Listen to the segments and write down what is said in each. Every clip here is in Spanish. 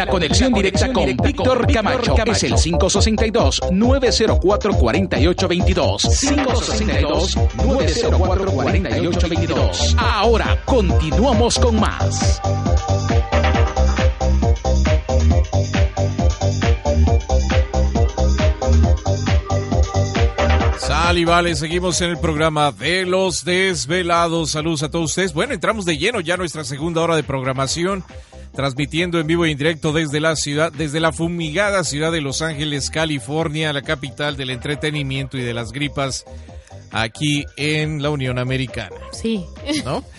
La conexión directa con Víctor Camacho es el 562-904-4822. 562-904-4822. Ahora continuamos con más. Sal y vale, seguimos en el programa de los desvelados. Saludos a todos ustedes. Bueno, entramos de lleno ya a nuestra segunda hora de programación, transmitiendo en vivo e indirecto desde la ciudad, desde la fumigada ciudad de Los Ángeles, California, la capital del entretenimiento y de las gripas, aquí en la Unión Americana. Sí. ¿No?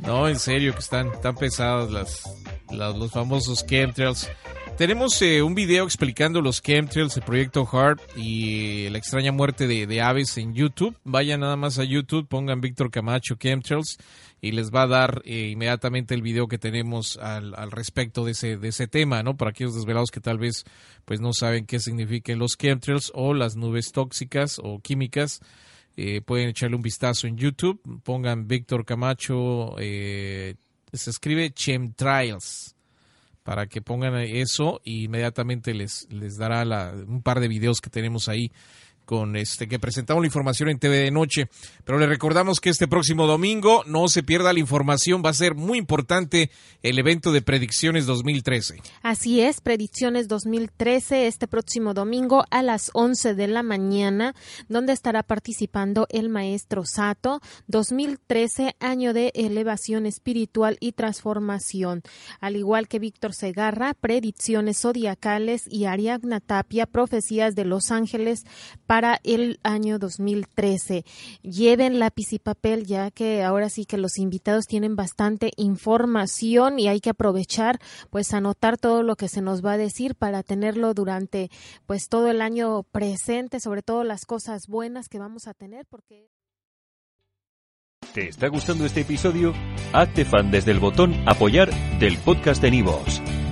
No, en serio, que están tan pesadas las, las los famosos chemtrails. Tenemos eh, un video explicando los chemtrails, el proyecto HARP y la extraña muerte de, aves en YouTube. Vayan nada más a YouTube, pongan Víctor Camacho chemtrails y les va a dar eh, inmediatamente el video que tenemos al, respecto de ese, de ese tema, ¿no? Para aquellos desvelados que tal vez pues no saben qué significan los chemtrails o las nubes tóxicas o químicas. Eh, pueden echarle un vistazo en YouTube, pongan Víctor Camacho, eh, se escribe chemtrails para que pongan eso y inmediatamente les, les dará la, un par de videos que tenemos ahí con este que presentamos la información en TV de noche. Pero le recordamos que este próximo domingo no se pierda la información, va a ser muy importante el evento de predicciones 2013. Así es, predicciones 2013 este próximo domingo a las 11 de la mañana, donde estará participando el maestro Sato, 2013 año de elevación espiritual y transformación, al igual que Víctor Segarra, predicciones zodiacales y Ariadna Tapia, profecías de los ángeles para el año 2013. Lleven lápiz y papel ya que ahora sí que los invitados tienen bastante información y hay que aprovechar pues anotar todo lo que se nos va a decir para tenerlo durante pues todo el año presente, sobre todo las cosas buenas que vamos a tener porque ¿Te está gustando este episodio? Hazte fan desde el botón apoyar del podcast de Nivos.